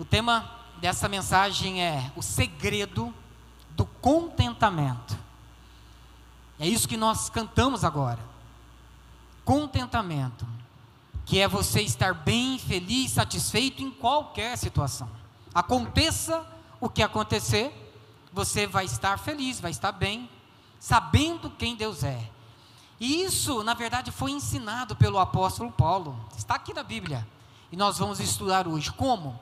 O tema dessa mensagem é o segredo do contentamento. É isso que nós cantamos agora. Contentamento, que é você estar bem, feliz, satisfeito em qualquer situação. Aconteça o que acontecer, você vai estar feliz, vai estar bem, sabendo quem Deus é. E isso, na verdade, foi ensinado pelo apóstolo Paulo. Está aqui na Bíblia. E nós vamos estudar hoje como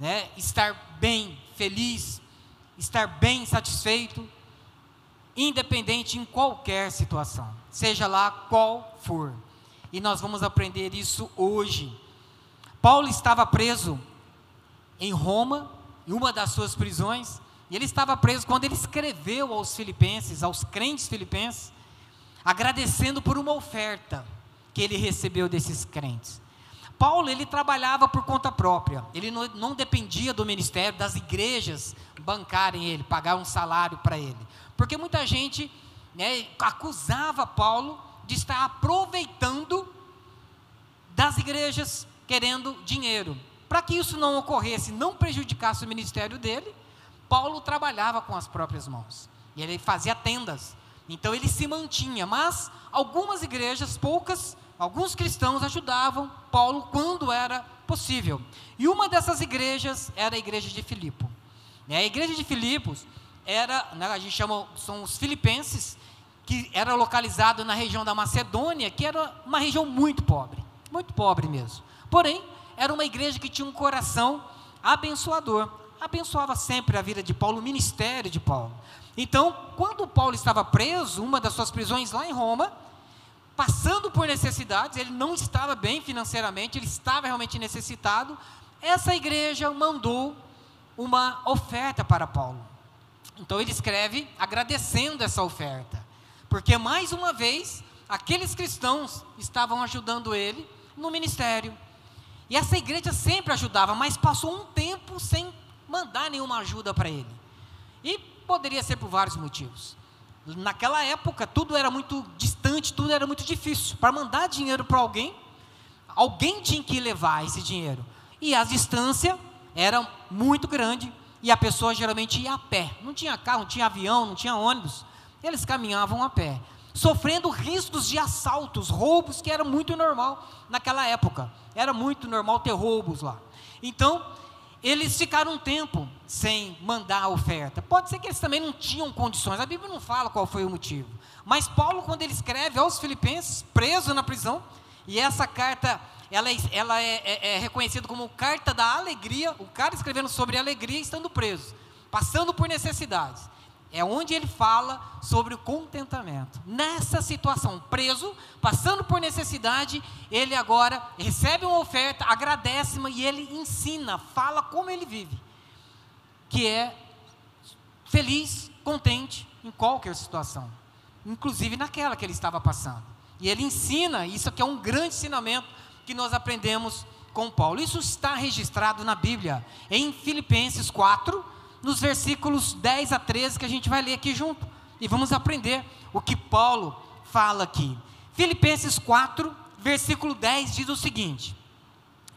né, estar bem, feliz, estar bem satisfeito, independente em qualquer situação, seja lá qual for. E nós vamos aprender isso hoje. Paulo estava preso em Roma, em uma das suas prisões, e ele estava preso quando ele escreveu aos filipenses, aos crentes filipenses, agradecendo por uma oferta que ele recebeu desses crentes. Paulo, ele trabalhava por conta própria, ele não, não dependia do ministério, das igrejas bancarem ele, pagar um salário para ele. Porque muita gente né, acusava Paulo de estar aproveitando das igrejas, querendo dinheiro. Para que isso não ocorresse, não prejudicasse o ministério dele, Paulo trabalhava com as próprias mãos. E ele fazia tendas. Então ele se mantinha, mas algumas igrejas, poucas, alguns cristãos ajudavam Paulo quando era possível. E uma dessas igrejas era a igreja de Filipe. Né, a igreja de Filipos era, né, a gente chama, são os filipenses, que era localizado na região da Macedônia, que era uma região muito pobre, muito pobre mesmo. Porém, era uma igreja que tinha um coração abençoador, abençoava sempre a vida de Paulo, o ministério de Paulo. Então, quando Paulo estava preso, uma das suas prisões lá em Roma, passando por necessidades, ele não estava bem financeiramente, ele estava realmente necessitado. Essa igreja mandou uma oferta para Paulo. Então ele escreve agradecendo essa oferta, porque mais uma vez aqueles cristãos estavam ajudando ele no ministério. E essa igreja sempre ajudava, mas passou um tempo sem mandar nenhuma ajuda para ele. E poderia ser por vários motivos. Naquela época, tudo era muito distante, tudo era muito difícil. Para mandar dinheiro para alguém, alguém tinha que levar esse dinheiro. E a distância era muito grande e a pessoa geralmente ia a pé. Não tinha carro, não tinha avião, não tinha ônibus. Eles caminhavam a pé, sofrendo riscos de assaltos, roubos, que era muito normal naquela época. Era muito normal ter roubos lá. Então, eles ficaram um tempo sem mandar a oferta. Pode ser que eles também não tinham condições. A Bíblia não fala qual foi o motivo. Mas Paulo, quando ele escreve aos Filipenses, preso na prisão, e essa carta ela, é, ela é, é, é reconhecida como carta da alegria, o cara escrevendo sobre alegria estando preso, passando por necessidades. É onde ele fala sobre o contentamento. Nessa situação, preso, passando por necessidade, ele agora recebe uma oferta, agradece e ele ensina, fala como ele vive. Que é feliz, contente em qualquer situação, inclusive naquela que ele estava passando. E ele ensina, isso aqui é um grande ensinamento que nós aprendemos com Paulo. Isso está registrado na Bíblia, em Filipenses 4, nos versículos 10 a 13, que a gente vai ler aqui junto. E vamos aprender o que Paulo fala aqui. Filipenses 4, versículo 10 diz o seguinte: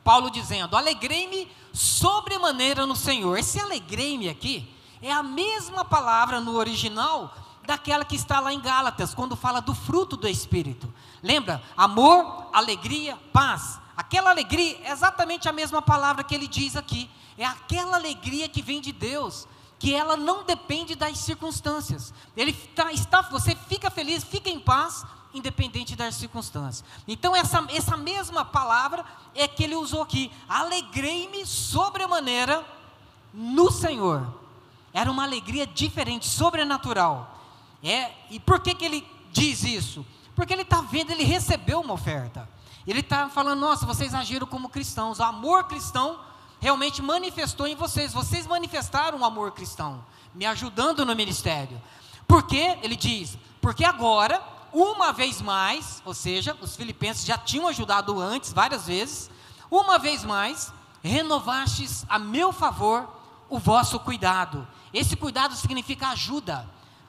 Paulo dizendo: Alegrei-me sobremaneira no Senhor. Esse alegrei-me aqui é a mesma palavra no original daquela que está lá em Gálatas, quando fala do fruto do Espírito. Lembra? Amor, alegria, paz. Aquela alegria é exatamente a mesma palavra que ele diz aqui. É aquela alegria que vem de Deus, que ela não depende das circunstâncias. Ele tá, está, você fica feliz, fica em paz, independente das circunstâncias. Então, essa, essa mesma palavra é que ele usou aqui. Alegrei-me sobremaneira no Senhor. Era uma alegria diferente, sobrenatural. É, e por que, que ele diz isso? Porque ele está vendo, ele recebeu uma oferta. Ele está falando, nossa, vocês agiram como cristãos. O amor cristão realmente manifestou em vocês. Vocês manifestaram o amor cristão, me ajudando no ministério. Porque, ele diz, porque agora, uma vez mais, ou seja, os filipenses já tinham ajudado antes, várias vezes, uma vez mais, renovastes a meu favor o vosso cuidado. Esse cuidado significa ajuda,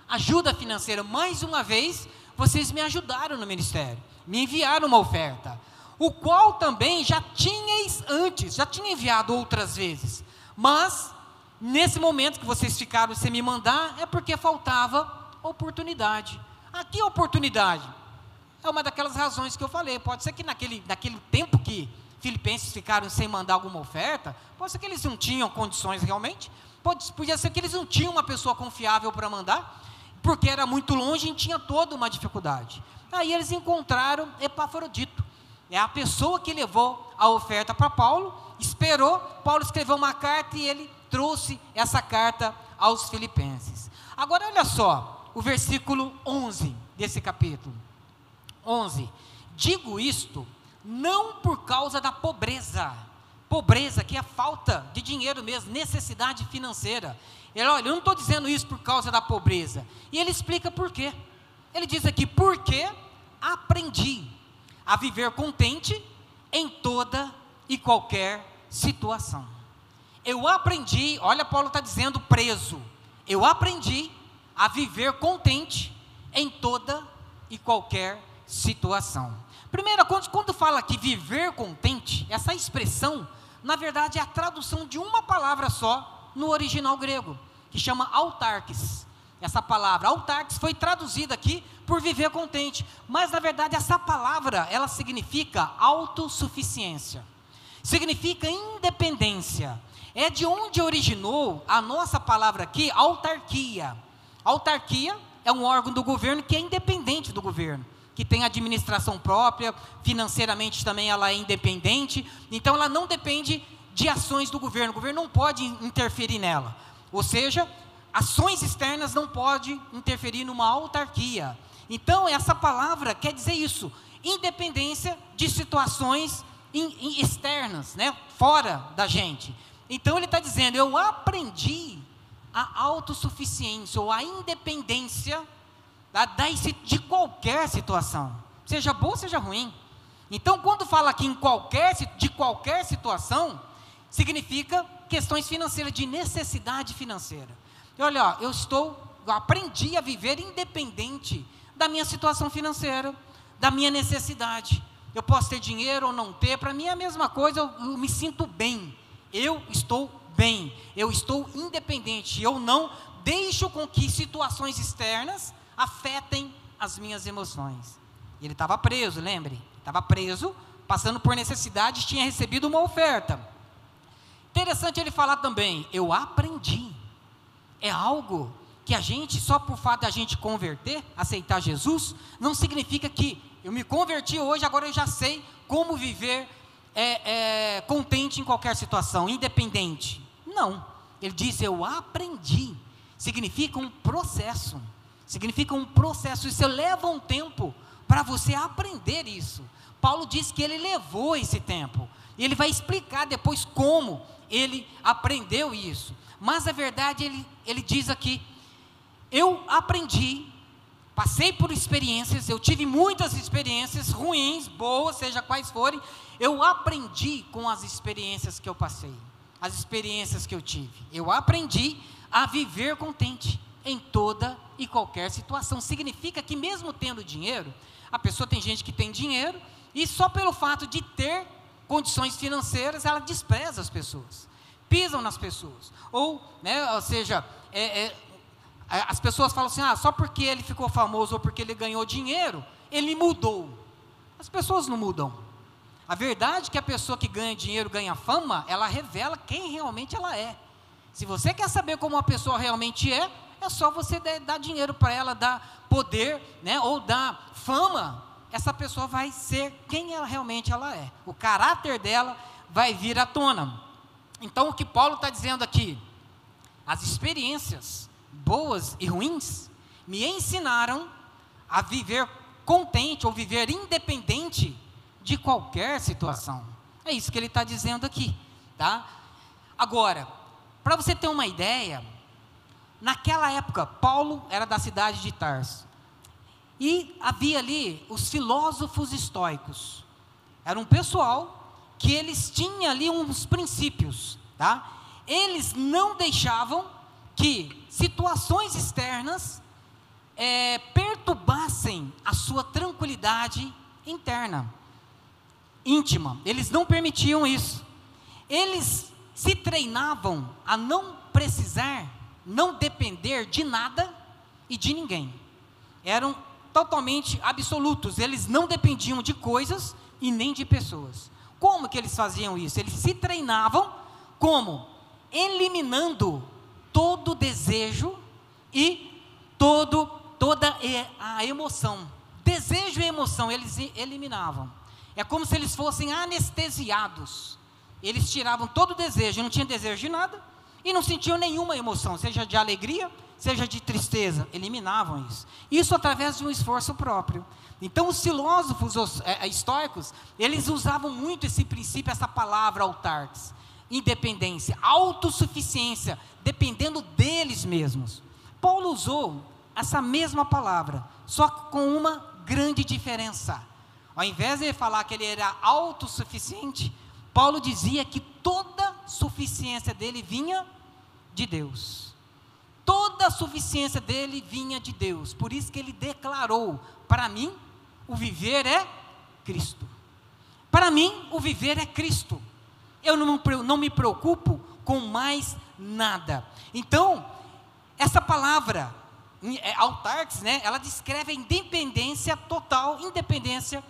ajuda financeira. Mais uma vez, vocês me ajudaram no ministério, me enviaram uma oferta o qual também já tinhais antes, já tinha enviado outras vezes, Mas, nesse momento que vocês ficaram sem me mandar, é porque faltava oportunidade. Aqui a oportunidade é uma daquelas razões que eu falei. Pode ser que naquele, naquele tempo que filipenses ficaram sem mandar alguma oferta, pode ser que eles não tinham condições realmente, pode, podia ser que eles não tinham uma pessoa confiável para mandar, porque era muito longe e tinha toda uma dificuldade. Aí eles encontraram Epafrodito, é a pessoa que levou a oferta para Paulo, esperou, Paulo escreveu uma carta e ele trouxe essa carta aos filipenses. Agora olha só, o versículo 11 desse capítulo. 11. Digo isto não por causa da pobreza, pobreza que é falta de dinheiro mesmo, necessidade financeira. Ele, olha, eu não estou dizendo isso por causa da pobreza. E ele explica por quê. Ele diz aqui, porque aprendi a viver contente em toda e qualquer situação. Eu aprendi, olha, Paulo está dizendo preso. Eu aprendi a viver contente em toda e qualquer situação. Primeira coisa, quando fala aqui viver contente, essa expressão, na verdade, é a tradução de uma palavra só no original grego, que chama autarques. Essa palavra autarques foi traduzida aqui por viver contente, mas na verdade essa palavra, ela significa autossuficiência. Significa independência. É de onde originou a nossa palavra aqui, autarquia. Autarquia é um órgão do governo que é independente do governo que tem administração própria, financeiramente também ela é independente, então ela não depende de ações do governo, o governo não pode interferir nela. Ou seja, ações externas não podem interferir numa autarquia. Então, essa palavra quer dizer isso, independência de situações externas, né, fora da gente. Então, ele está dizendo: eu aprendi a autossuficiência ou a independência de qualquer situação, seja boa, seja ruim. Então, quando fala aqui em qualquer, de qualquer situação, significa questões financeiras, de necessidade financeira. E olha, eu estou, eu aprendi a viver independente da minha situação financeira, da minha necessidade. Eu posso ter dinheiro ou não ter, para mim é a mesma coisa, eu, eu me sinto bem. Eu estou bem, eu estou independente, eu não deixo com que situações externas afetem as minhas emoções. Ele estava preso, lembre? Estava preso, passando por necessidade, tinha recebido uma oferta. Interessante ele falar também, eu aprendi. É algo que a gente, só por fato de a gente converter, aceitar Jesus, não significa que eu me converti hoje, agora eu já sei como viver é, é, contente em qualquer situação, independente. Não. Ele diz, eu aprendi. Significa um processo. Significa um processo, isso leva um tempo para você aprender isso. Paulo diz que ele levou esse tempo. E ele vai explicar depois como ele aprendeu isso. Mas a verdade, ele, ele diz aqui: eu aprendi, passei por experiências, eu tive muitas experiências ruins, boas, seja quais forem, eu aprendi com as experiências que eu passei, as experiências que eu tive. Eu aprendi a viver contente em toda e qualquer situação. Significa que, mesmo tendo dinheiro, a pessoa tem gente que tem dinheiro e só pelo fato de ter condições financeiras, ela despreza as pessoas, pisam nas pessoas. Ou, né, ou seja, é, é, as pessoas falam assim: ah, só porque ele ficou famoso ou porque ele ganhou dinheiro, ele mudou. As pessoas não mudam. A verdade é que a pessoa que ganha dinheiro, ganha fama, ela revela quem realmente ela é. Se você quer saber como uma pessoa realmente é, é só você dar dinheiro para ela, dar poder, né, ou dar fama, essa pessoa vai ser quem ela realmente ela é. O caráter dela vai vir à tona. Então, o que Paulo está dizendo aqui, as experiências boas e ruins me ensinaram a viver contente ou viver independente de qualquer situação. É isso que ele está dizendo aqui, tá? Agora, para você ter uma ideia, Naquela época, Paulo era da cidade de Tarso. E havia ali os filósofos estoicos. Era um pessoal que eles tinham ali uns princípios, tá? Eles não deixavam que situações externas é, perturbassem a sua tranquilidade interna, íntima. Eles não permitiam isso. Eles se treinavam a não precisar, não depender de nada e de ninguém. Eram totalmente absolutos, eles não dependiam de coisas e nem de pessoas. Como que eles faziam isso? Eles se treinavam como? Eliminando todo desejo e todo, toda a emoção. Desejo e emoção eles eliminavam. É como se eles fossem anestesiados. Eles tiravam todo o desejo, não tinha desejo de nada e não sentiam nenhuma emoção, seja de alegria, seja de tristeza, eliminavam isso. Isso através de um esforço próprio. Então, os filósofos os, é, é estoicos, eles usavam muito esse princípio, essa palavra autarques, independência, autossuficiência, dependendo deles mesmos. Paulo usou essa mesma palavra, só com uma grande diferença. Ao invés de falar que ele era autossuficiente, Paulo dizia que toda suficiência dele vinha de Deus. Toda a suficiência dele vinha de Deus. Por isso que ele declarou: para mim, o viver é Cristo. Para mim, o viver é Cristo. Eu não, não me preocupo com mais nada. Então, essa palavra, é, autarques, né, ela descreve a independência total, independência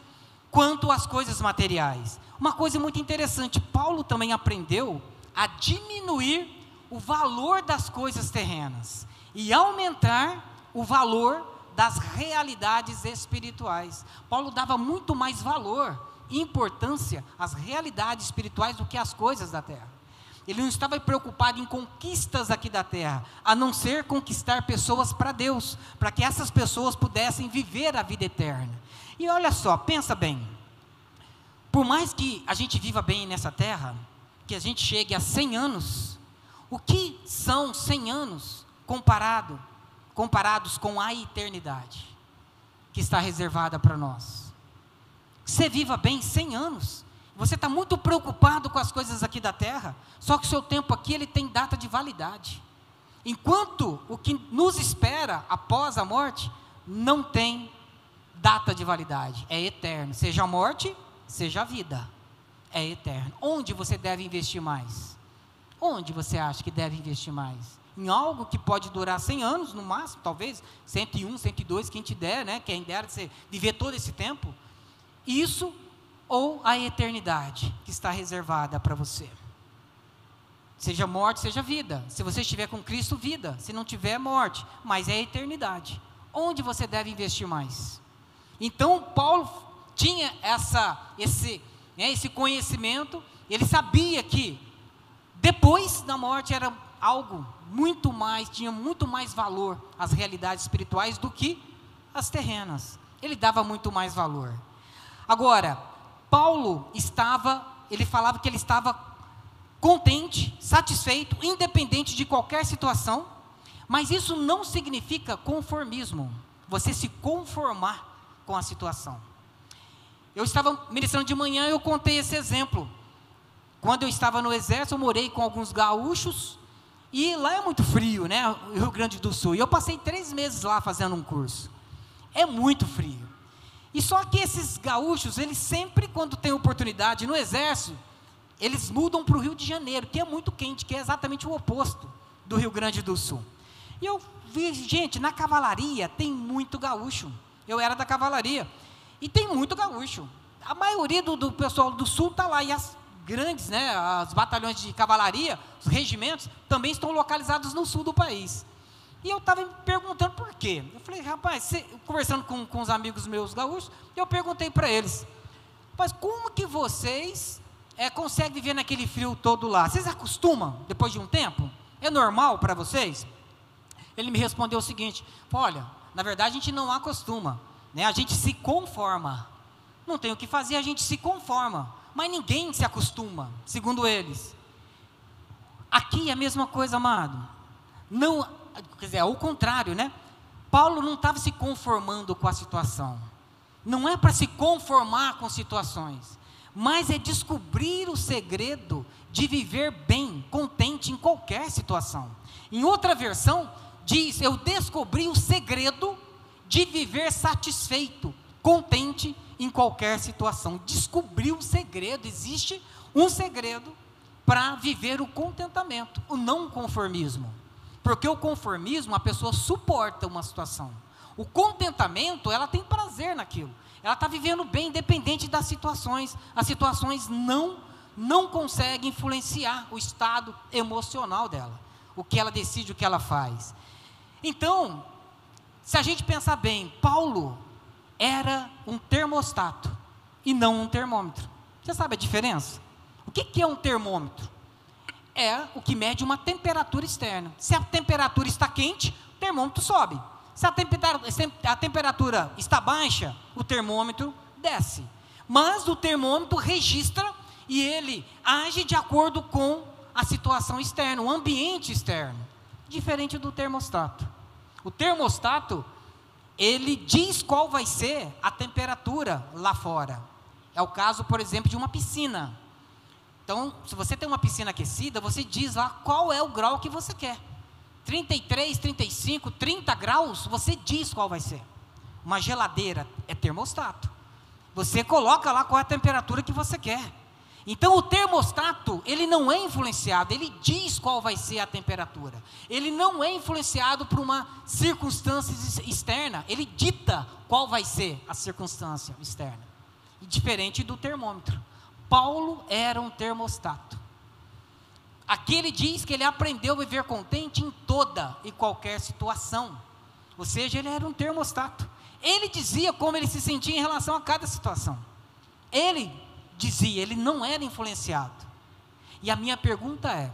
quanto às coisas materiais. Uma coisa muito interessante, Paulo também aprendeu a diminuir o valor das coisas terrenas e aumentar o valor das realidades espirituais. Paulo dava muito mais valor e importância às realidades espirituais do que às coisas da terra. Ele não estava preocupado em conquistas aqui da terra, a não ser conquistar pessoas para Deus, para que essas pessoas pudessem viver a vida eterna. E olha só, pensa bem. Por mais que a gente viva bem nessa terra, que a gente chegue a 100 anos, o que são 100 anos comparado, comparados com a eternidade que está reservada para nós? Você viva bem 100 anos. Você está muito preocupado com as coisas aqui da terra, só que o seu tempo aqui ele tem data de validade. Enquanto o que nos espera após a morte não tem data de validade, é eterno. Seja a morte, seja a vida, é eterno. Onde você deve investir mais? Onde você acha que deve investir mais? Em algo que pode durar 100 anos, no máximo, talvez 101, 102, quem te der, né? Quem dera você viver todo esse tempo. Isso ou a eternidade que está reservada para você. Seja morte, seja vida. Se você estiver com Cristo, vida. Se não tiver, morte. Mas é a eternidade. Onde você deve investir mais? Então, Paulo tinha essa, esse, né, esse conhecimento. Ele sabia que depois da morte era algo muito mais, tinha muito mais valor as realidades espirituais do que as terrenas. Ele dava muito mais valor. Agora, Paulo estava, ele falava que ele estava contente, satisfeito, independente de qualquer situação, mas isso não significa conformismo, você se conformar com a situação. Eu estava ministrando de manhã, eu contei esse exemplo. Quando eu estava no exército, eu morei com alguns gaúchos, e lá é muito frio, né? Rio Grande do Sul. E eu passei três meses lá fazendo um curso. É muito frio. E só que esses gaúchos, eles sempre, quando tem oportunidade no exército, eles mudam para o Rio de Janeiro, que é muito quente, que é exatamente o oposto do Rio Grande do Sul. E eu vi, gente, na cavalaria tem muito gaúcho. Eu era da cavalaria. E tem muito gaúcho. A maioria do, do pessoal do sul está lá. E as grandes, né, as batalhões de cavalaria, os regimentos, também estão localizados no sul do país. E eu estava me perguntando por quê. Eu falei, rapaz, conversando com, com os amigos meus gaúchos, eu perguntei para eles, mas como que vocês é, conseguem viver naquele frio todo lá? Vocês acostumam depois de um tempo? É normal para vocês? Ele me respondeu o seguinte: olha, na verdade a gente não acostuma, né? a gente se conforma. Não tem o que fazer, a gente se conforma. Mas ninguém se acostuma, segundo eles. Aqui é a mesma coisa, amado. Não quer dizer, ao contrário, né? Paulo não estava se conformando com a situação. Não é para se conformar com situações, mas é descobrir o segredo de viver bem, contente em qualquer situação. Em outra versão, diz: Eu descobri o segredo de viver satisfeito, contente em qualquer situação. Descobri o segredo, existe um segredo para viver o contentamento, o não conformismo. Porque o conformismo, a pessoa suporta uma situação. O contentamento, ela tem prazer naquilo. Ela está vivendo bem, independente das situações. As situações não, não conseguem influenciar o estado emocional dela. O que ela decide, o que ela faz. Então, se a gente pensar bem, Paulo era um termostato e não um termômetro. Você sabe a diferença? O que, que é um termômetro? É o que mede uma temperatura externa. Se a temperatura está quente, o termômetro sobe. Se a, temperatura, a temperatura está baixa, o termômetro desce. Mas o termômetro registra e ele age de acordo com a situação externa, o ambiente externo, diferente do termostato. O termostato, ele diz qual vai ser a temperatura lá fora. É o caso, por exemplo, de uma piscina. Então, se você tem uma piscina aquecida, você diz lá qual é o grau que você quer. 33, 35, 30 graus, você diz qual vai ser. Uma geladeira é termostato. Você coloca lá qual é a temperatura que você quer. Então o termostato, ele não é influenciado, ele diz qual vai ser a temperatura. Ele não é influenciado por uma circunstância externa, ele dita qual vai ser a circunstância externa. E diferente do termômetro. Paulo era um termostato. Aqui ele diz que ele aprendeu a viver contente em toda e qualquer situação. Ou seja, ele era um termostato. Ele dizia como ele se sentia em relação a cada situação. Ele dizia, ele não era influenciado. E a minha pergunta é: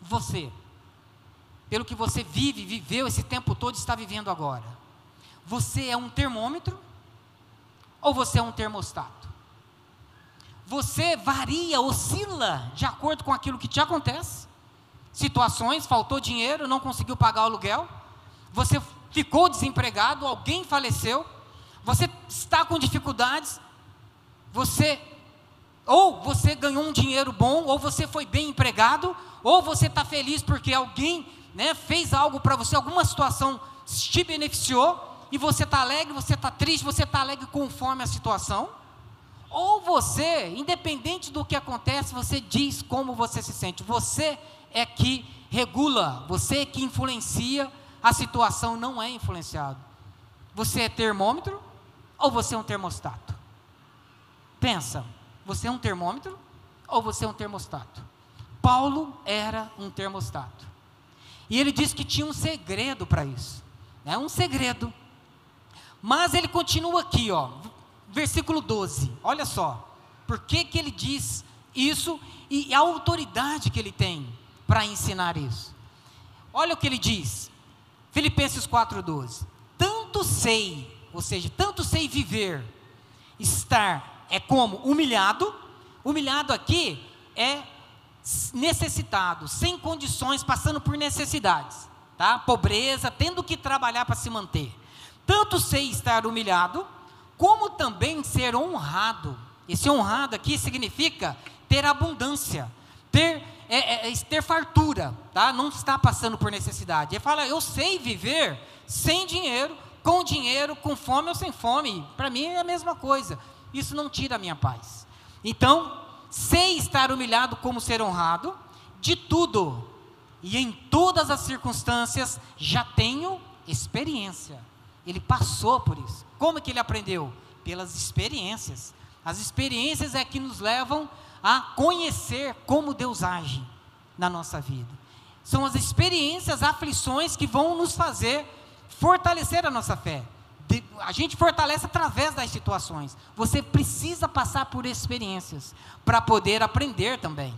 você, pelo que você vive, viveu esse tempo todo, está vivendo agora, você é um termômetro ou você é um termostato? Você varia, oscila de acordo com aquilo que te acontece. Situações, faltou dinheiro, não conseguiu pagar o aluguel. Você ficou desempregado, alguém faleceu. Você está com dificuldades. Você ou você ganhou um dinheiro bom, ou você foi bem empregado, ou você está feliz porque alguém né, fez algo para você, alguma situação te beneficiou, e você está alegre, você está triste, você está alegre conforme a situação. Ou você, independente do que acontece, você diz como você se sente. Você é que regula, você é que influencia, a situação não é influenciado. Você é termômetro ou você é um termostato? Pensa, você é um termômetro ou você é um termostato? Paulo era um termostato. E ele diz que tinha um segredo para isso. É né? um segredo. Mas ele continua aqui, ó versículo 12. Olha só. Por que, que ele diz isso e a autoridade que ele tem para ensinar isso? Olha o que ele diz. Filipenses 4:12. Tanto sei, ou seja, tanto sei viver, estar é como humilhado. Humilhado aqui é necessitado, sem condições, passando por necessidades, tá? Pobreza, tendo que trabalhar para se manter. Tanto sei estar humilhado, como também ser honrado. Esse honrado aqui significa ter abundância, ter, é, é, é, ter fartura, tá? não está passando por necessidade. Ele fala: Eu sei viver sem dinheiro, com dinheiro, com fome ou sem fome. Para mim é a mesma coisa. Isso não tira a minha paz. Então, sei estar humilhado como ser honrado, de tudo e em todas as circunstâncias já tenho experiência. Ele passou por isso. Como que ele aprendeu? Pelas experiências. As experiências é que nos levam a conhecer como Deus age na nossa vida. São as experiências, aflições que vão nos fazer fortalecer a nossa fé. A gente fortalece através das situações. Você precisa passar por experiências para poder aprender também.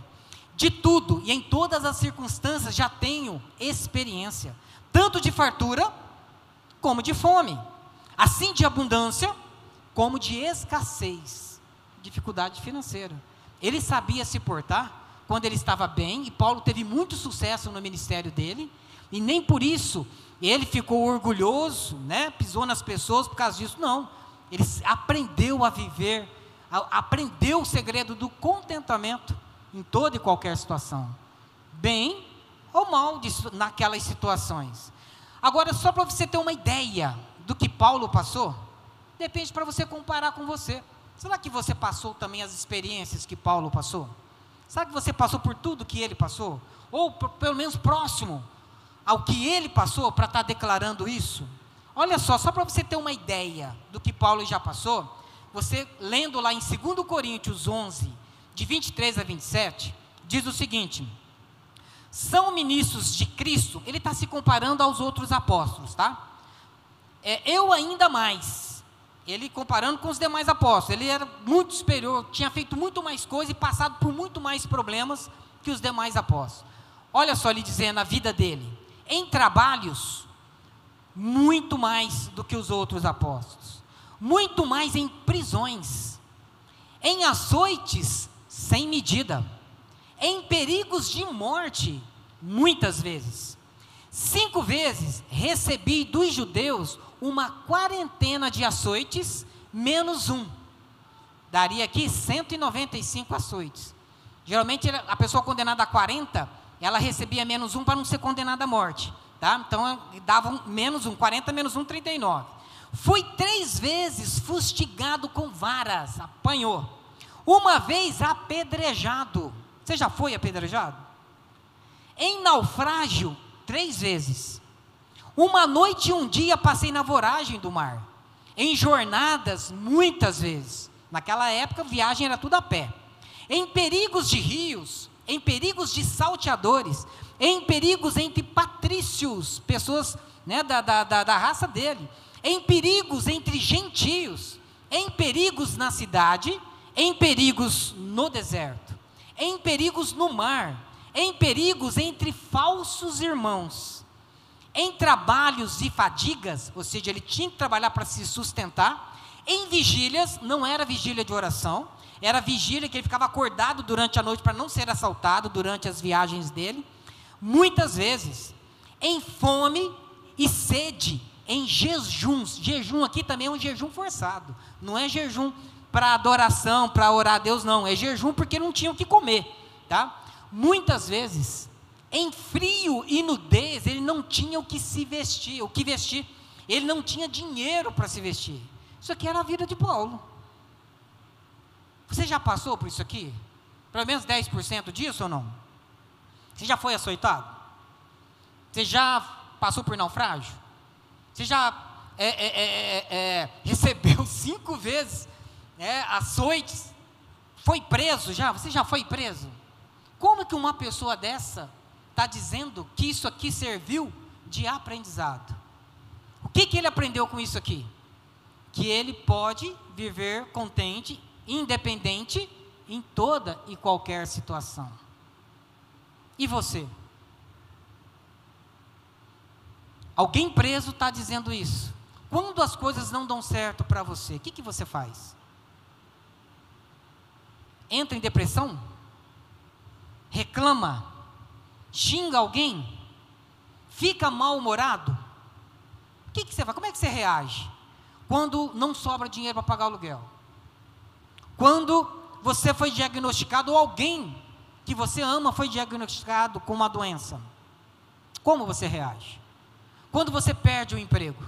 De tudo e em todas as circunstâncias já tenho experiência, tanto de fartura como de fome, assim de abundância como de escassez, dificuldade financeira. Ele sabia se portar quando ele estava bem, e Paulo teve muito sucesso no ministério dele, e nem por isso ele ficou orgulhoso, né, pisou nas pessoas por causa disso, não. Ele aprendeu a viver, a, aprendeu o segredo do contentamento em toda e qualquer situação, bem ou mal de, naquelas situações. Agora, só para você ter uma ideia do que Paulo passou, depende para você comparar com você. Será que você passou também as experiências que Paulo passou? Sabe que você passou por tudo que ele passou? Ou pelo menos próximo ao que ele passou para estar tá declarando isso? Olha só, só para você ter uma ideia do que Paulo já passou, você lendo lá em 2 Coríntios 11, de 23 a 27, diz o seguinte: são ministros de Cristo, ele está se comparando aos outros apóstolos, tá? É, eu ainda mais, ele comparando com os demais apóstolos, ele era muito superior, tinha feito muito mais coisa e passado por muito mais problemas que os demais apóstolos. Olha só ele dizendo a vida dele, em trabalhos, muito mais do que os outros apóstolos muito mais em prisões, em açoites sem medida, em perigos de morte, muitas vezes. Cinco vezes recebi dos judeus uma quarentena de açoites, menos um. Daria aqui 195 açoites. Geralmente a pessoa condenada a 40, ela recebia menos um para não ser condenada à morte. Tá? Então davam menos um, 40 menos um, 39. Fui três vezes fustigado com varas, apanhou. Uma vez apedrejado. Você já foi apedrejado? Em naufrágio, três vezes. Uma noite e um dia passei na voragem do mar. Em jornadas, muitas vezes. Naquela época, viagem era tudo a pé. Em perigos de rios, em perigos de salteadores, em perigos entre patrícios, pessoas né, da, da, da, da raça dele em perigos entre gentios, em perigos na cidade, em perigos no deserto, em perigos no mar, em perigos entre falsos irmãos, em trabalhos e fadigas, ou seja, ele tinha que trabalhar para se sustentar, em vigílias, não era vigília de oração, era vigília que ele ficava acordado durante a noite para não ser assaltado durante as viagens dele, muitas vezes, em fome e sede, em jejuns. Jejum aqui também é um jejum forçado. Não é jejum para adoração, para orar a Deus, não. É jejum porque não tinham o que comer. Tá? Muitas vezes, em frio e nudez, ele não tinha o que se vestir, o que vestir. Ele não tinha dinheiro para se vestir. Isso aqui era a vida de Paulo. Você já passou por isso aqui? Pelo menos 10% disso ou não? Você já foi açoitado? Você já passou por naufrágio? Você já é é, é, é, é, recebeu cinco vezes né, açoites? Foi preso já? Você já foi preso? Como que uma pessoa dessa está dizendo que isso aqui serviu de aprendizado? O que, que ele aprendeu com isso aqui? Que ele pode viver contente, independente, em toda e qualquer situação. E você? Alguém preso está dizendo isso. Quando as coisas não dão certo para você, o que, que você faz? Entra em depressão? Reclama? Xinga alguém? Fica mal-humorado? O que, que você faz? Como é que você reage? Quando não sobra dinheiro para pagar o aluguel? Quando você foi diagnosticado ou alguém que você ama foi diagnosticado com uma doença? Como você reage? Quando você perde o emprego,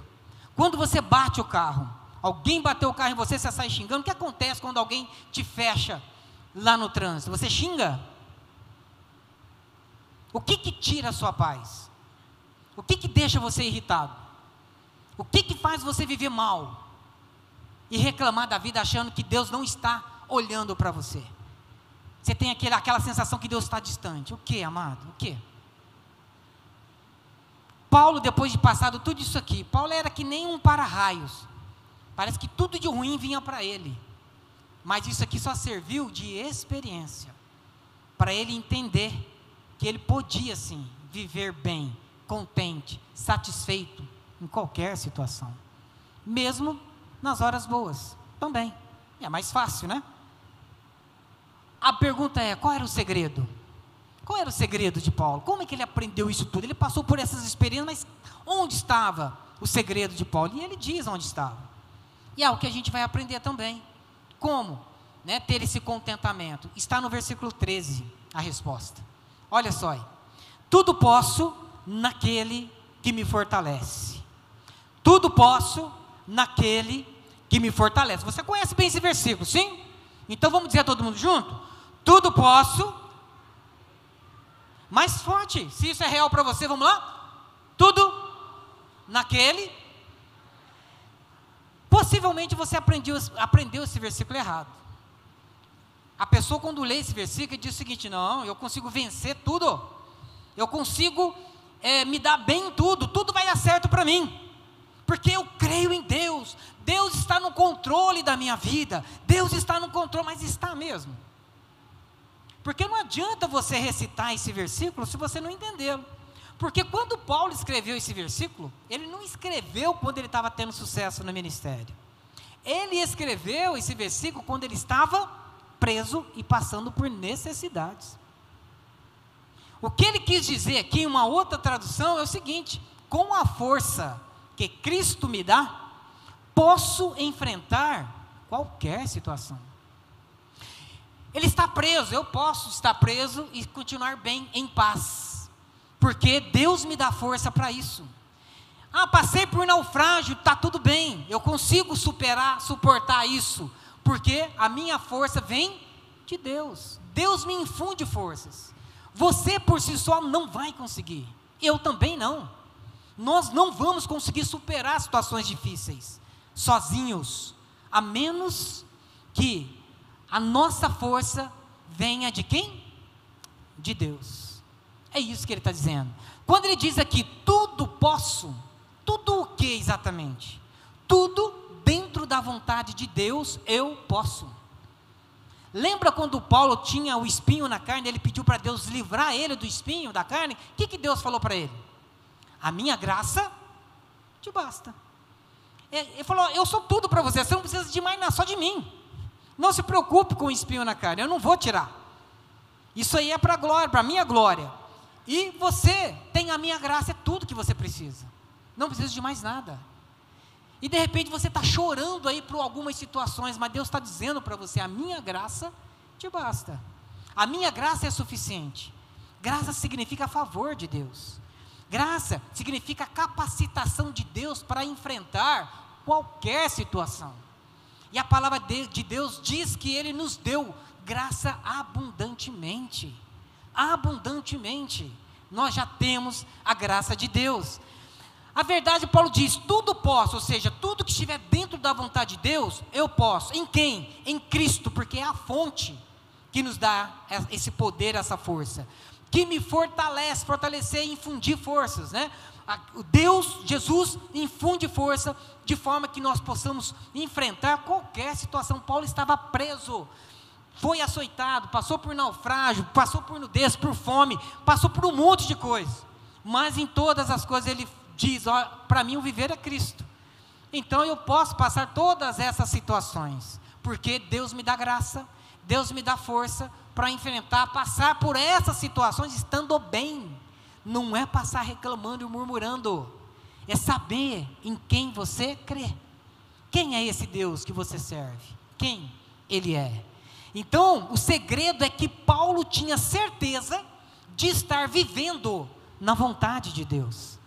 quando você bate o carro, alguém bateu o carro em você, você sai xingando. O que acontece quando alguém te fecha lá no trânsito? Você xinga? O que que tira a sua paz? O que que deixa você irritado? O que que faz você viver mal? E reclamar da vida achando que Deus não está olhando para você? Você tem aquele, aquela sensação que Deus está distante. O que, amado? O que? Paulo, depois de passado tudo isso aqui, Paulo era que nem um para-raios. Parece que tudo de ruim vinha para ele. Mas isso aqui só serviu de experiência. Para ele entender que ele podia sim viver bem, contente, satisfeito em qualquer situação. Mesmo nas horas boas, também. É mais fácil, né? A pergunta é: qual era o segredo? Qual era o segredo de Paulo? Como é que ele aprendeu isso tudo? Ele passou por essas experiências, mas onde estava o segredo de Paulo? E ele diz onde estava. E é o que a gente vai aprender também. Como né, ter esse contentamento? Está no versículo 13 a resposta. Olha só aí. Tudo posso naquele que me fortalece. Tudo posso naquele que me fortalece. Você conhece bem esse versículo, sim? Então vamos dizer todo mundo junto? Tudo posso Mais forte. Se isso é real para você, vamos lá? Tudo naquele. Possivelmente você aprendeu, aprendeu esse versículo errado. A pessoa, quando lê esse versículo, diz o seguinte: não, eu consigo vencer tudo, eu consigo é, me dar bem em tudo, tudo vai dar certo para mim porque eu creio em Deus, Deus está no controle da minha vida, Deus está no controle, mas está mesmo. Porque não adianta você recitar esse versículo se você não entendê-lo. Porque quando Paulo escreveu esse versículo, ele não escreveu quando ele estava tendo sucesso no ministério. Ele escreveu esse versículo quando ele estava preso e passando por necessidades. O que ele quis dizer aqui em uma outra tradução é o seguinte: com a força que Cristo me dá, posso enfrentar qualquer situação. Ele está preso, eu posso estar preso e continuar bem, em paz, porque Deus me dá força para isso. Ah, passei por naufrágio, está tudo bem, eu consigo superar, suportar isso, porque a minha força vem de Deus. Deus me infunde forças. Você por si só não vai conseguir, eu também não. Nós não vamos conseguir superar situações difíceis sozinhos, a menos que a nossa força venha de quem? De Deus. É isso que ele está dizendo. Quando ele diz aqui, tudo posso, tudo o que exatamente? Tudo dentro da vontade de Deus eu posso. Lembra quando Paulo tinha o espinho na carne, ele pediu para Deus livrar ele do espinho da carne? O que, que Deus falou para ele? A minha graça te basta. Ele falou: Eu sou tudo para você, você não precisa de mais nada, só de mim. Não se preocupe com o espinho na carne, eu não vou tirar. Isso aí é para a glória, para a minha glória. E você tem a minha graça, é tudo que você precisa. Não precisa de mais nada. E de repente você está chorando aí por algumas situações, mas Deus está dizendo para você: a minha graça te basta. A minha graça é suficiente. Graça significa favor de Deus. Graça significa capacitação de Deus para enfrentar qualquer situação. E a palavra de Deus diz que Ele nos deu graça abundantemente. Abundantemente. Nós já temos a graça de Deus. A verdade, Paulo diz: tudo posso, ou seja, tudo que estiver dentro da vontade de Deus, eu posso. Em quem? Em Cristo, porque é a fonte que nos dá esse poder, essa força que me fortalece, fortalecer e infundir forças, né? Deus, Jesus, infunde força de forma que nós possamos enfrentar qualquer situação. Paulo estava preso, foi açoitado, passou por naufrágio, passou por nudez, por fome, passou por um monte de coisas. Mas em todas as coisas ele diz: para mim o viver é Cristo. Então eu posso passar todas essas situações, porque Deus me dá graça, Deus me dá força para enfrentar, passar por essas situações estando bem. Não é passar reclamando e murmurando. É saber em quem você crê. Quem é esse Deus que você serve? Quem ele é? Então, o segredo é que Paulo tinha certeza de estar vivendo na vontade de Deus.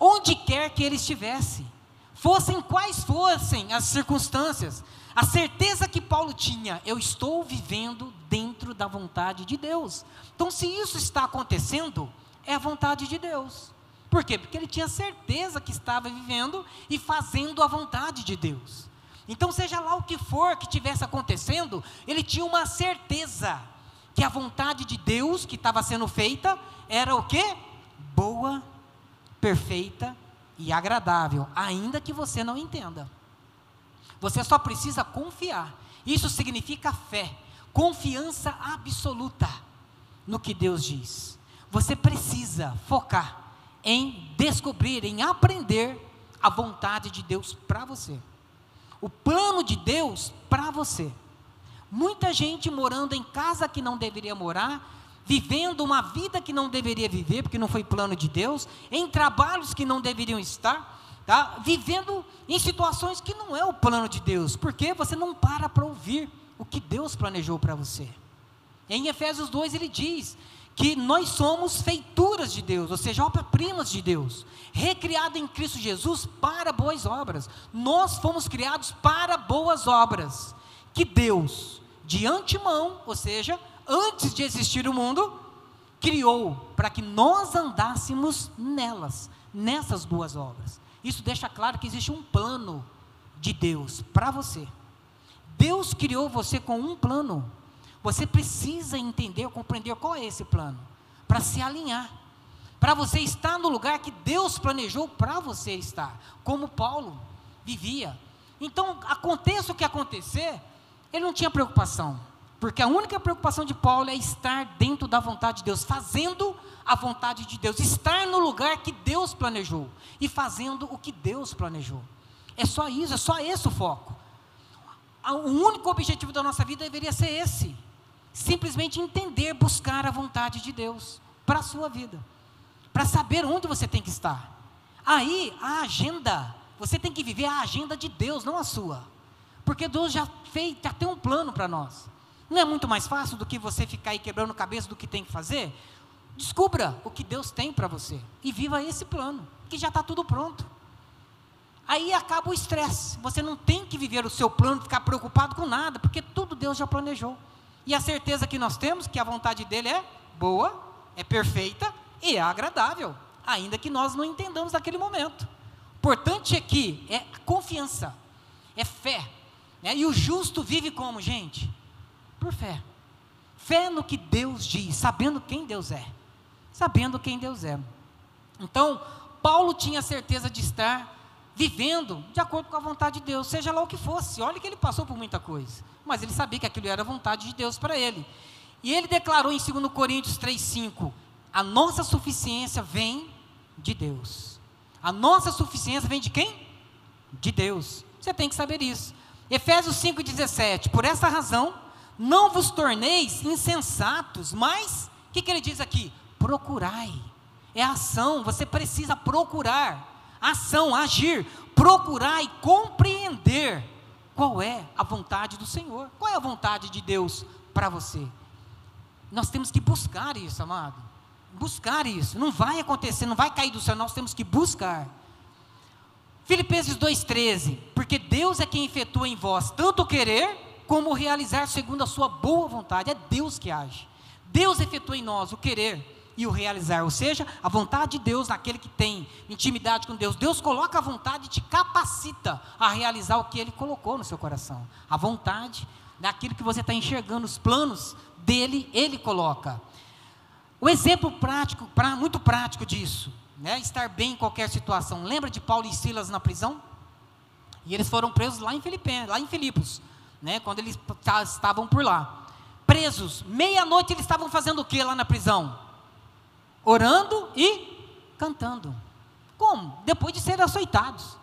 Onde quer que ele estivesse, fossem quais fossem as circunstâncias, a certeza que Paulo tinha, eu estou vivendo dentro da vontade de Deus. Então, se isso está acontecendo, é a vontade de Deus. Por quê? Porque ele tinha certeza que estava vivendo e fazendo a vontade de Deus. Então, seja lá o que for que tivesse acontecendo, ele tinha uma certeza que a vontade de Deus que estava sendo feita era o quê? Boa, perfeita e agradável, ainda que você não entenda. Você só precisa confiar. Isso significa fé, confiança absoluta no que Deus diz. Você precisa focar em descobrir, em aprender a vontade de Deus para você. O plano de Deus para você. Muita gente morando em casa que não deveria morar, vivendo uma vida que não deveria viver, porque não foi plano de Deus, em trabalhos que não deveriam estar, tá? vivendo em situações que não é o plano de Deus, porque você não para para ouvir o que Deus planejou para você. Em Efésios 2 ele diz que nós somos feituras de Deus, ou seja, obras-primas de Deus, recriado em Cristo Jesus para boas obras. Nós fomos criados para boas obras, que Deus, de antemão, ou seja, antes de existir o mundo, criou para que nós andássemos nelas, nessas boas obras. Isso deixa claro que existe um plano de Deus para você. Deus criou você com um plano. Você precisa entender, compreender qual é esse plano, para se alinhar, para você estar no lugar que Deus planejou para você estar, como Paulo vivia. Então, aconteça o que acontecer, ele não tinha preocupação, porque a única preocupação de Paulo é estar dentro da vontade de Deus, fazendo a vontade de Deus, estar no lugar que Deus planejou e fazendo o que Deus planejou. É só isso, é só esse o foco. O único objetivo da nossa vida deveria ser esse: simplesmente entender, buscar a vontade de Deus para a sua vida, para saber onde você tem que estar. Aí, a agenda, você tem que viver a agenda de Deus, não a sua, porque Deus já fez, já tem um plano para nós. Não é muito mais fácil do que você ficar aí quebrando cabeça do que tem que fazer? Descubra o que Deus tem para você e viva esse plano, que já está tudo pronto. Aí acaba o estresse. Você não tem que viver o seu plano, ficar preocupado com nada, porque tudo Deus já planejou. E a certeza que nós temos que a vontade dele é boa, é perfeita e é agradável, ainda que nós não entendamos naquele momento. Importante aqui é confiança, é fé. Né? E o justo vive como, gente? Por fé. Fé no que Deus diz, sabendo quem Deus é sabendo quem Deus é. Então, Paulo tinha certeza de estar vivendo de acordo com a vontade de Deus, seja lá o que fosse. Olha que ele passou por muita coisa, mas ele sabia que aquilo era a vontade de Deus para ele. E ele declarou em 2 Coríntios 3:5: "A nossa suficiência vem de Deus". A nossa suficiência vem de quem? De Deus. Você tem que saber isso. Efésios 5:17. Por essa razão, não vos torneis insensatos, mas o que, que ele diz aqui? procurai. É ação, você precisa procurar. Ação, agir, procurar e compreender qual é a vontade do Senhor. Qual é a vontade de Deus para você? Nós temos que buscar isso, amado. Buscar isso. Não vai acontecer, não vai cair do céu, nós temos que buscar. Filipenses 2,13: Porque Deus é quem efetua em vós tanto querer como realizar segundo a sua boa vontade. É Deus que age. Deus efetua em nós o querer e o realizar, ou seja, a vontade de Deus naquele que tem intimidade com Deus. Deus coloca a vontade e te capacita a realizar o que Ele colocou no seu coração. A vontade daquilo que você está enxergando, os planos dele, Ele coloca. O exemplo prático, pra, muito prático disso, né, estar bem em qualquer situação. Lembra de Paulo e Silas na prisão? E eles foram presos lá em Filipe, lá em Filipos, né, quando eles estavam por lá. Presos, meia-noite eles estavam fazendo o que lá na prisão? orando e cantando. Como? Depois de serem açoitados.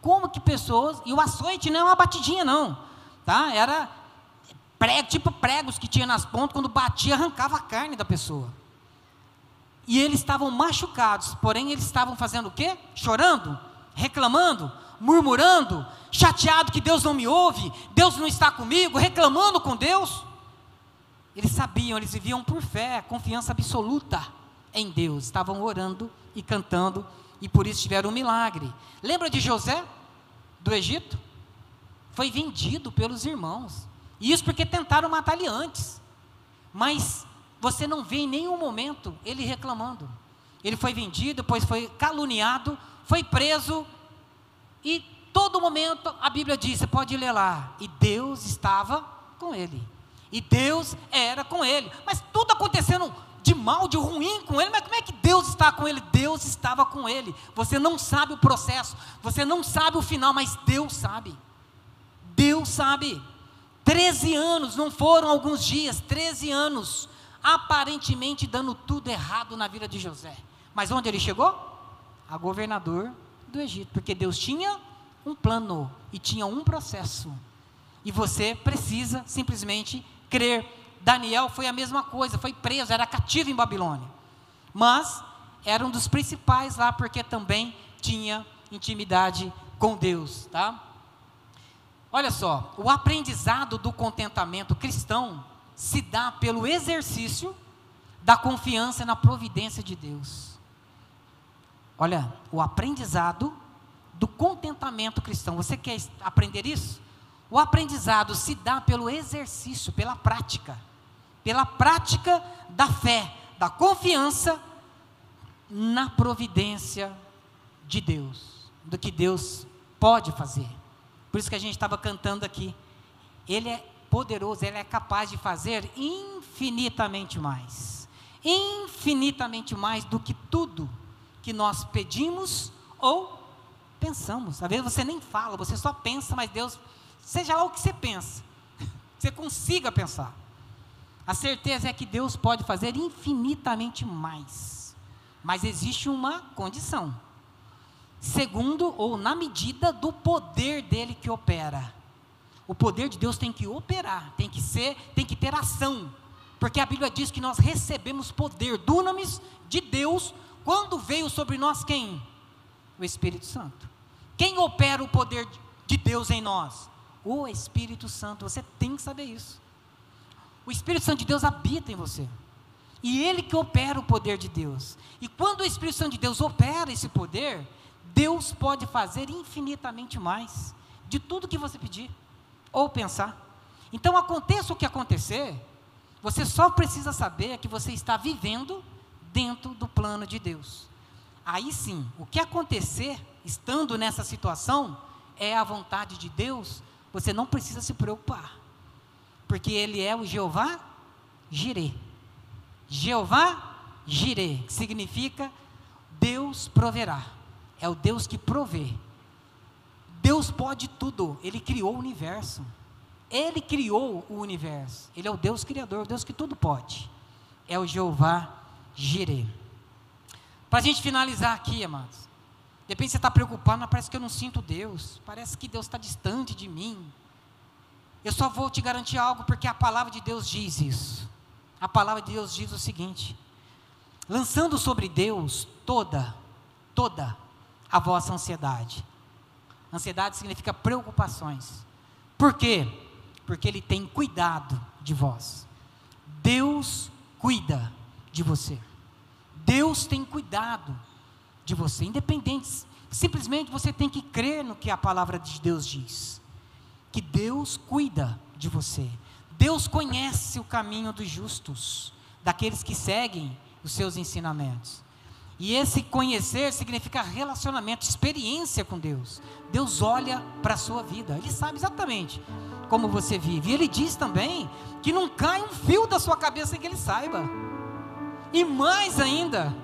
Como que pessoas. E o açoite não é uma batidinha, não. Tá? Era prego, tipo pregos que tinha nas pontas, quando batia, arrancava a carne da pessoa. E eles estavam machucados, porém eles estavam fazendo o quê? Chorando, reclamando, murmurando, chateado que Deus não me ouve, Deus não está comigo, reclamando com Deus. Eles sabiam, eles viviam por fé, confiança absoluta em Deus, estavam orando e cantando e por isso tiveram um milagre. Lembra de José do Egito? Foi vendido pelos irmãos. E isso porque tentaram matar ele antes. Mas você não vê em nenhum momento ele reclamando. Ele foi vendido, depois foi caluniado, foi preso e todo momento a Bíblia diz, você pode ler lá, e Deus estava com ele. E Deus era com ele. Mas tudo acontecendo de mal, de ruim com ele, mas como é que Deus está com ele? Deus estava com ele. Você não sabe o processo, você não sabe o final, mas Deus sabe. Deus sabe. Treze anos, não foram alguns dias, treze anos, aparentemente dando tudo errado na vida de José. Mas onde ele chegou? A governador do Egito, porque Deus tinha um plano e tinha um processo. E você precisa simplesmente crer Daniel foi a mesma coisa, foi preso, era cativo em Babilônia. Mas era um dos principais lá porque também tinha intimidade com Deus, tá? Olha só, o aprendizado do contentamento cristão se dá pelo exercício da confiança na providência de Deus. Olha, o aprendizado do contentamento cristão. Você quer aprender isso? O aprendizado se dá pelo exercício, pela prática pela prática da fé, da confiança na providência de Deus, do que Deus pode fazer. Por isso que a gente estava cantando aqui. Ele é poderoso, ele é capaz de fazer infinitamente mais. Infinitamente mais do que tudo que nós pedimos ou pensamos. Às vezes você nem fala, você só pensa, mas Deus, seja lá o que você pensa, você consiga pensar. A certeza é que Deus pode fazer infinitamente mais. Mas existe uma condição. Segundo ou na medida do poder dele que opera. O poder de Deus tem que operar, tem que ser, tem que ter ação. Porque a Bíblia diz que nós recebemos poder, dunamis de Deus, quando veio sobre nós quem? O Espírito Santo. Quem opera o poder de Deus em nós? O Espírito Santo. Você tem que saber isso. O Espírito Santo de Deus habita em você. E ele que opera o poder de Deus. E quando o Espírito Santo de Deus opera esse poder, Deus pode fazer infinitamente mais de tudo que você pedir ou pensar. Então, aconteça o que acontecer, você só precisa saber que você está vivendo dentro do plano de Deus. Aí sim, o que acontecer, estando nessa situação, é a vontade de Deus, você não precisa se preocupar, porque Ele é o Jeová Jirê. Jeová Jirê, que significa Deus proverá, é o Deus que provê. Deus pode tudo, Ele criou o universo. Ele criou o universo. Ele é o Deus criador, o Deus que tudo pode. É o Jeová Jireh. Para a gente finalizar aqui, amados. De repente você está preocupado, mas parece que eu não sinto Deus. Parece que Deus está distante de mim. Eu só vou te garantir algo porque a palavra de Deus diz isso. A palavra de Deus diz o seguinte: lançando sobre Deus toda, toda a vossa ansiedade. Ansiedade significa preocupações. Por quê? Porque Ele tem cuidado de vós. Deus cuida de você. Deus tem cuidado de você, independente. Simplesmente você tem que crer no que a palavra de Deus diz. Que Deus cuida de você. Deus conhece o caminho dos justos, daqueles que seguem os seus ensinamentos. E esse conhecer significa relacionamento, experiência com Deus. Deus olha para a sua vida, Ele sabe exatamente como você vive. E Ele diz também que não cai um fio da sua cabeça sem que Ele saiba. E mais ainda,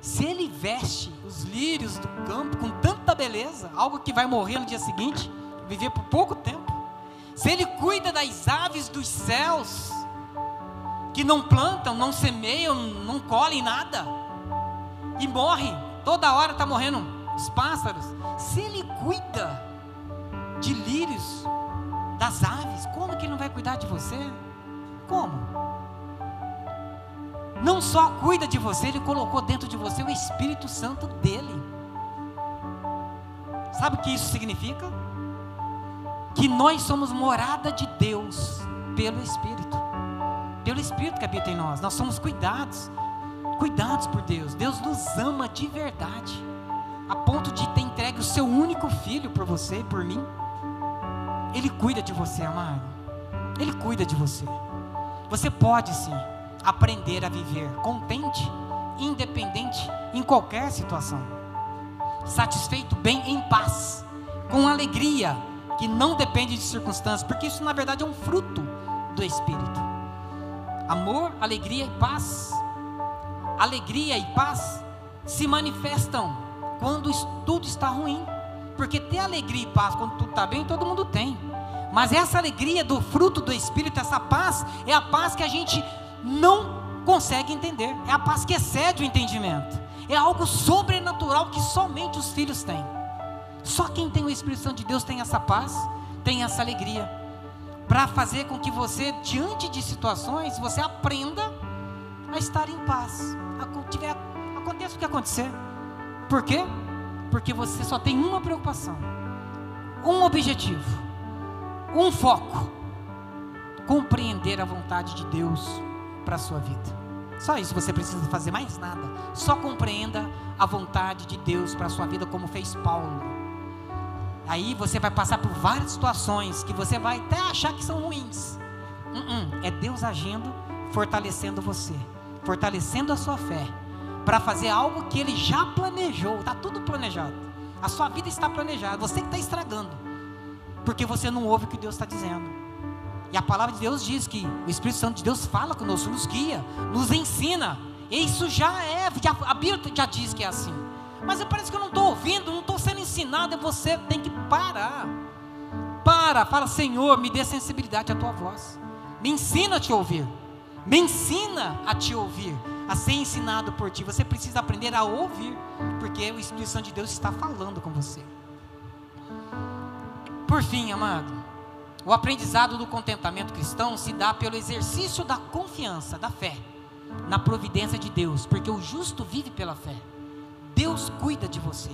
se Ele veste os lírios do campo com tanta beleza, algo que vai morrer no dia seguinte, viver por pouco tempo. Se Ele cuida das aves dos céus, que não plantam, não semeiam, não colhem nada e morre, toda hora está morrendo os pássaros. Se ele cuida de lírios, das aves, como que ele não vai cuidar de você? Como? Não só cuida de você, ele colocou dentro de você o Espírito Santo dele. Sabe o que isso significa? Que nós somos morada de Deus pelo Espírito. Pelo Espírito que habita em nós. Nós somos cuidados cuidados por Deus. Deus nos ama de verdade, a ponto de ter entregue o seu único filho por você e por mim. Ele cuida de você, amado. Ele cuida de você. Você pode sim aprender a viver contente, independente em qualquer situação, satisfeito, bem em paz, com alegria que não depende de circunstâncias, porque isso na verdade é um fruto do Espírito. Amor, alegria e paz alegria e paz se manifestam quando tudo está ruim. Porque ter alegria e paz quando tudo está bem, todo mundo tem. Mas essa alegria do fruto do Espírito, essa paz, é a paz que a gente não consegue entender. É a paz que excede o entendimento. É algo sobrenatural que somente os filhos têm. Só quem tem o Espírito Santo de Deus tem essa paz, tem essa alegria. Para fazer com que você, diante de situações, você aprenda a estar em paz aconteça o que acontecer. Por quê? Porque você só tem uma preocupação, um objetivo, um foco: compreender a vontade de Deus para a sua vida. Só isso você precisa fazer mais nada. Só compreenda a vontade de Deus para a sua vida, como fez Paulo. Aí você vai passar por várias situações que você vai até achar que são ruins. Uh -uh, é Deus agindo, fortalecendo você fortalecendo a sua fé para fazer algo que ele já planejou. Está tudo planejado. A sua vida está planejada. Você que está estragando, porque você não ouve o que Deus está dizendo. E a palavra de Deus diz que o Espírito Santo de Deus fala conosco, nos guia, nos ensina. E isso já é, já, a Bíblia já diz que é assim. Mas parece que eu não estou ouvindo, não estou sendo ensinado, e você tem que parar. Para, fala, Senhor, me dê sensibilidade à tua voz. Me ensina a te ouvir. Me ensina a te ouvir, a ser ensinado por ti. Você precisa aprender a ouvir, porque o Espírito Santo de Deus está falando com você. Por fim, amado, o aprendizado do contentamento cristão se dá pelo exercício da confiança, da fé, na providência de Deus, porque o justo vive pela fé. Deus cuida de você.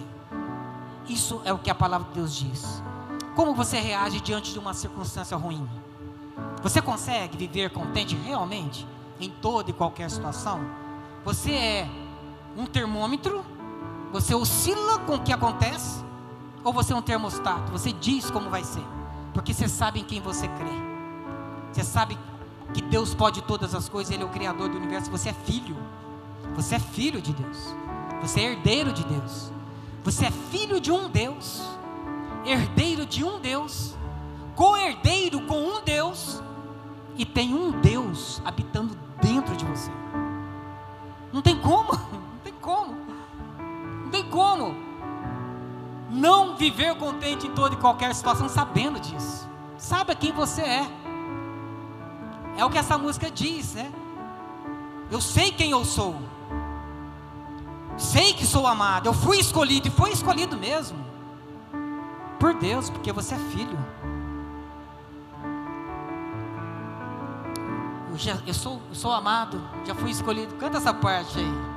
Isso é o que a palavra de Deus diz. Como você reage diante de uma circunstância ruim? Você consegue viver contente realmente em toda e qualquer situação? Você é um termômetro? Você oscila com o que acontece? Ou você é um termostato? Você diz como vai ser? Porque você sabe em quem você crê. Você sabe que Deus pode todas as coisas, Ele é o Criador do universo. Você é filho. Você é filho de Deus. Você é herdeiro de Deus. Você é filho de um Deus. Herdeiro de um Deus. Co-herdeiro com um Deus e tem um Deus habitando dentro de você. Não tem como, não tem como, não tem como não viver contente em toda e qualquer situação sabendo disso. Saiba quem você é. É o que essa música diz, né? Eu sei quem eu sou. Sei que sou amado. Eu fui escolhido e foi escolhido mesmo. Por Deus, porque você é filho. já, eu, sou, eu sou amado, já fui escolhido. Canta essa parte aí.